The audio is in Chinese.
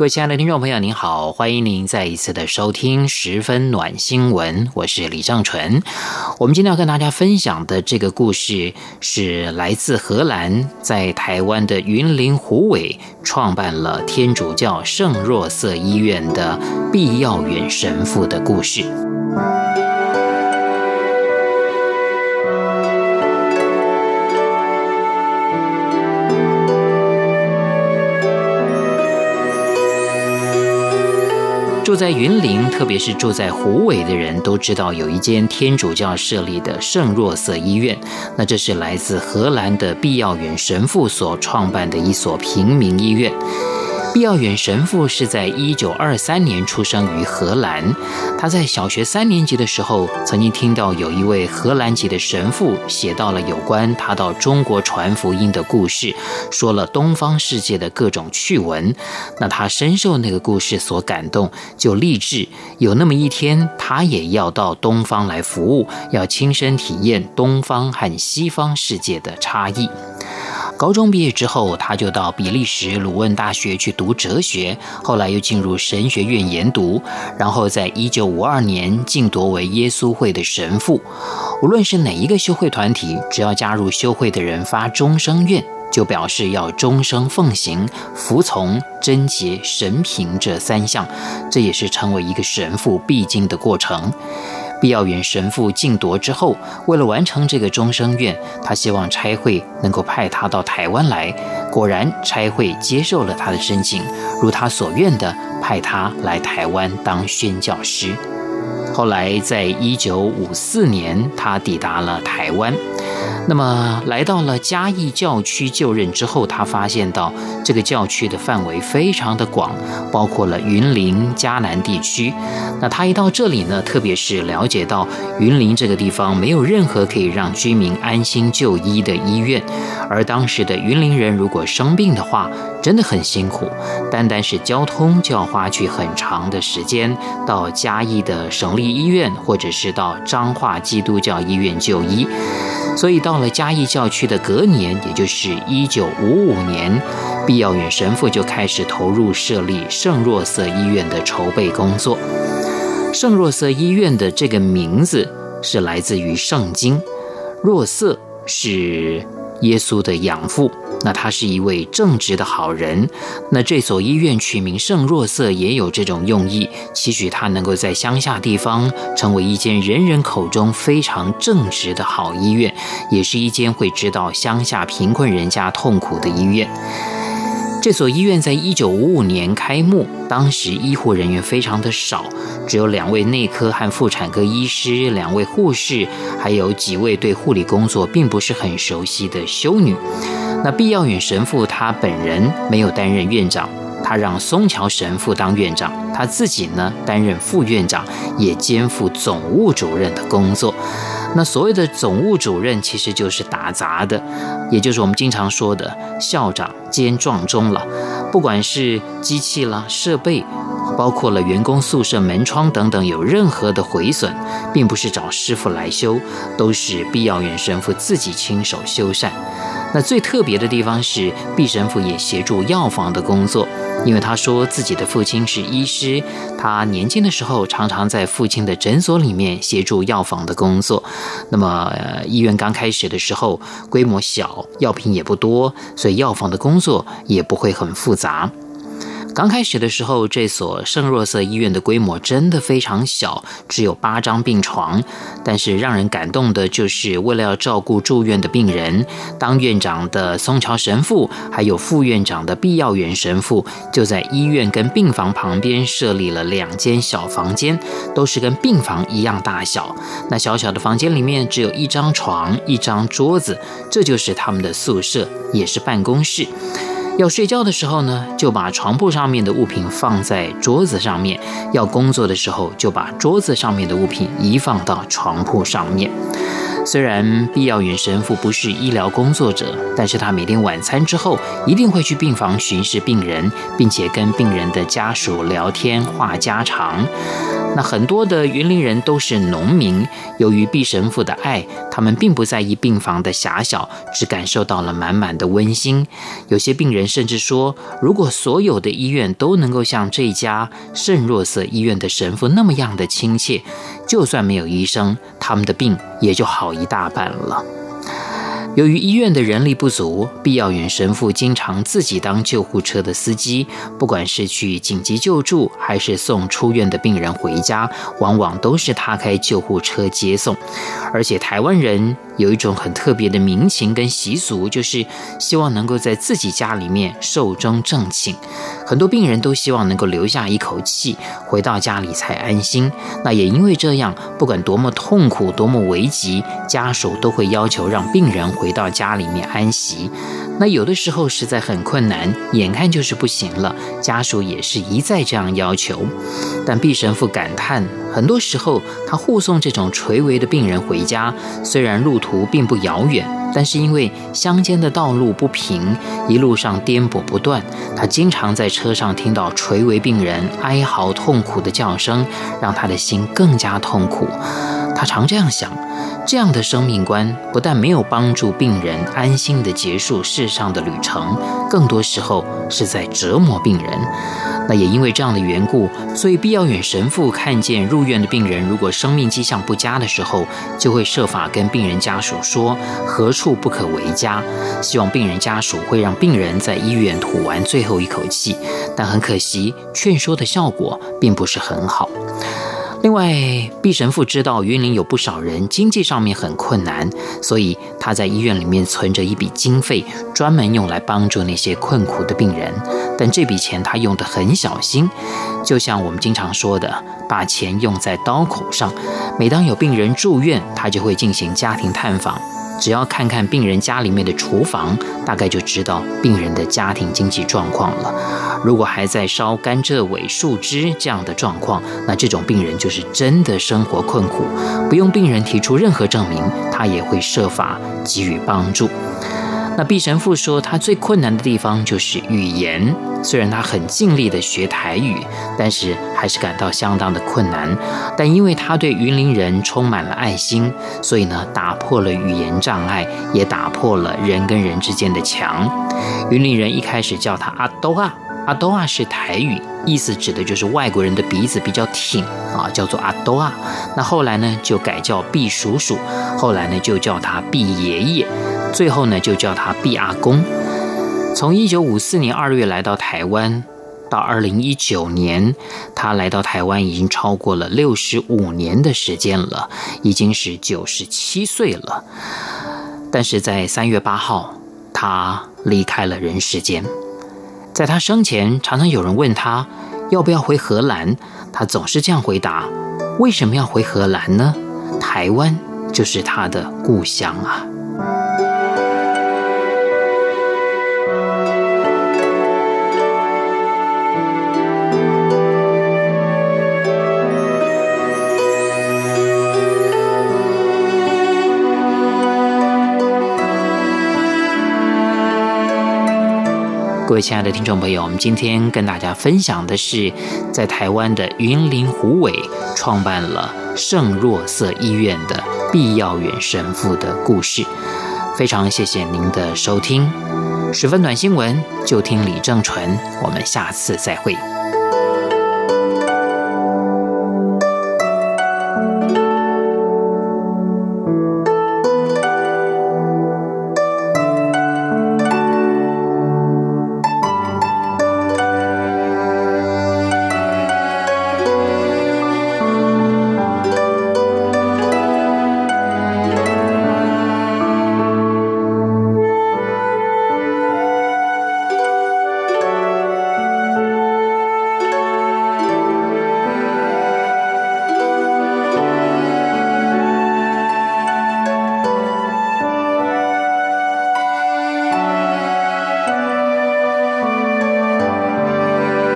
各位亲爱的听众朋友，您好，欢迎您再一次的收听十分暖新闻，我是李尚纯。我们今天要跟大家分享的这个故事，是来自荷兰，在台湾的云林虎尾创办了天主教圣若瑟医院的必要远神父的故事。住在云林，特别是住在湖尾的人都知道，有一间天主教设立的圣若瑟医院。那这是来自荷兰的毕耀远神父所创办的一所平民医院。毕耀远神父是在一九二三年出生于荷兰。他在小学三年级的时候，曾经听到有一位荷兰籍的神父写到了有关他到中国传福音的故事，说了东方世界的各种趣闻。那他深受那个故事所感动，就立志有那么一天，他也要到东方来服务，要亲身体验东方和西方世界的差异。高中毕业之后，他就到比利时鲁汶大学去读哲学，后来又进入神学院研读，然后在一九五二年晋铎为耶稣会的神父。无论是哪一个修会团体，只要加入修会的人发终生愿，就表示要终生奉行、服从、贞洁、神平这三项，这也是成为一个神父必经的过程。毕耀远神父竞夺之后，为了完成这个终生愿，他希望差会能够派他到台湾来。果然，差会接受了他的申请，如他所愿的派他来台湾当宣教师。后来，在一九五四年，他抵达了台湾。那么，来到了嘉义教区就任之后，他发现到这个教区的范围非常的广，包括了云林、嘉南地区。那他一到这里呢，特别是了解到云林这个地方没有任何可以让居民安心就医的医院，而当时的云林人如果生病的话，真的很辛苦，单单是交通就要花去很长的时间到嘉义的省立医院，或者是到彰化基督教医院就医。所以到了嘉义教区的隔年，也就是一九五五年，毕耀远神父就开始投入设立圣若瑟医院的筹备工作。圣若瑟医院的这个名字是来自于圣经，若瑟是耶稣的养父。那他是一位正直的好人，那这所医院取名圣若瑟也有这种用意，期许他能够在乡下地方成为一间人人口中非常正直的好医院，也是一间会知道乡下贫困人家痛苦的医院。这所医院在一九五五年开幕，当时医护人员非常的少，只有两位内科和妇产科医师，两位护士，还有几位对护理工作并不是很熟悉的修女。那毕耀远神父他本人没有担任院长，他让松桥神父当院长，他自己呢担任副院长，也肩负总务主任的工作。那所谓的总务主任其实就是打杂的，也就是我们经常说的校长兼撞钟了。不管是机器啦、设备，包括了员工宿舍门窗等等，有任何的毁损，并不是找师傅来修，都是必要远神父自己亲手修缮。那最特别的地方是，毕神父也协助药房的工作，因为他说自己的父亲是医师，他年轻的时候常常在父亲的诊所里面协助药房的工作。那么，医院刚开始的时候规模小，药品也不多，所以药房的工作也不会很复杂。刚开始的时候，这所圣若瑟医院的规模真的非常小，只有八张病床。但是让人感动的就是，为了要照顾住院的病人，当院长的松桥神父，还有副院长的毕耀远神父，就在医院跟病房旁边设立了两间小房间，都是跟病房一样大小。那小小的房间里面只有一张床、一张桌子，这就是他们的宿舍，也是办公室。要睡觉的时候呢，就把床铺上面的物品放在桌子上面；要工作的时候，就把桌子上面的物品移放到床铺上面。虽然毕耀远神父不是医疗工作者，但是他每天晚餐之后一定会去病房巡视病人，并且跟病人的家属聊天话家常。很多的云林人都是农民，由于毕神父的爱，他们并不在意病房的狭小，只感受到了满满的温馨。有些病人甚至说，如果所有的医院都能够像这家圣若瑟医院的神父那么样的亲切，就算没有医生，他们的病也就好一大半了。由于医院的人力不足，毕耀远神父经常自己当救护车的司机，不管是去紧急救助，还是送出院的病人回家，往往都是他开救护车接送。而且台湾人有一种很特别的民情跟习俗，就是希望能够在自己家里面寿终正寝。很多病人都希望能够留下一口气，回到家里才安心。那也因为这样，不管多么痛苦、多么危急，家属都会要求让病人回到家里面安息。那有的时候实在很困难，眼看就是不行了，家属也是一再这样要求。但毕神父感叹，很多时候他护送这种垂危的病人回家，虽然路途并不遥远，但是因为乡间的道路不平，一路上颠簸不断，他经常在车上听到垂危病人哀嚎痛苦的叫声，让他的心更加痛苦。他常这样想。这样的生命观不但没有帮助病人安心地结束世上的旅程，更多时候是在折磨病人。那也因为这样的缘故，所以必要远神父看见入院的病人如果生命迹象不佳的时候，就会设法跟病人家属说何处不可为家，希望病人家属会让病人在医院吐完最后一口气。但很可惜，劝说的效果并不是很好。另外，毕神父知道云林有不少人经济上面很困难，所以他在医院里面存着一笔经费，专门用来帮助那些困苦的病人。但这笔钱他用得很小心，就像我们经常说的，把钱用在刀口上。每当有病人住院，他就会进行家庭探访。只要看看病人家里面的厨房，大概就知道病人的家庭经济状况了。如果还在烧甘蔗尾树枝这样的状况，那这种病人就是真的生活困苦，不用病人提出任何证明，他也会设法给予帮助。那毕神父说，他最困难的地方就是语言。虽然他很尽力地学台语，但是还是感到相当的困难。但因为他对云林人充满了爱心，所以呢，打破了语言障碍，也打破了人跟人之间的墙。云林人一开始叫他阿兜啊，阿多啊是台语，意思指的就是外国人的鼻子比较挺啊，叫做阿多啊。那后来呢，就改叫毕叔叔，后来呢，就叫他毕爷爷。最后呢，就叫他毕阿公。从一九五四年二月来到台湾，到二零一九年，他来到台湾已经超过了六十五年的时间了，已经是九十七岁了。但是在三月八号，他离开了人世间。在他生前，常常有人问他要不要回荷兰，他总是这样回答：为什么要回荷兰呢？台湾就是他的故乡啊。各位亲爱的听众朋友，我们今天跟大家分享的是，在台湾的云林虎尾创办了圣若瑟医院的毕耀远神父的故事。非常谢谢您的收听，十分暖新闻就听李正淳，我们下次再会。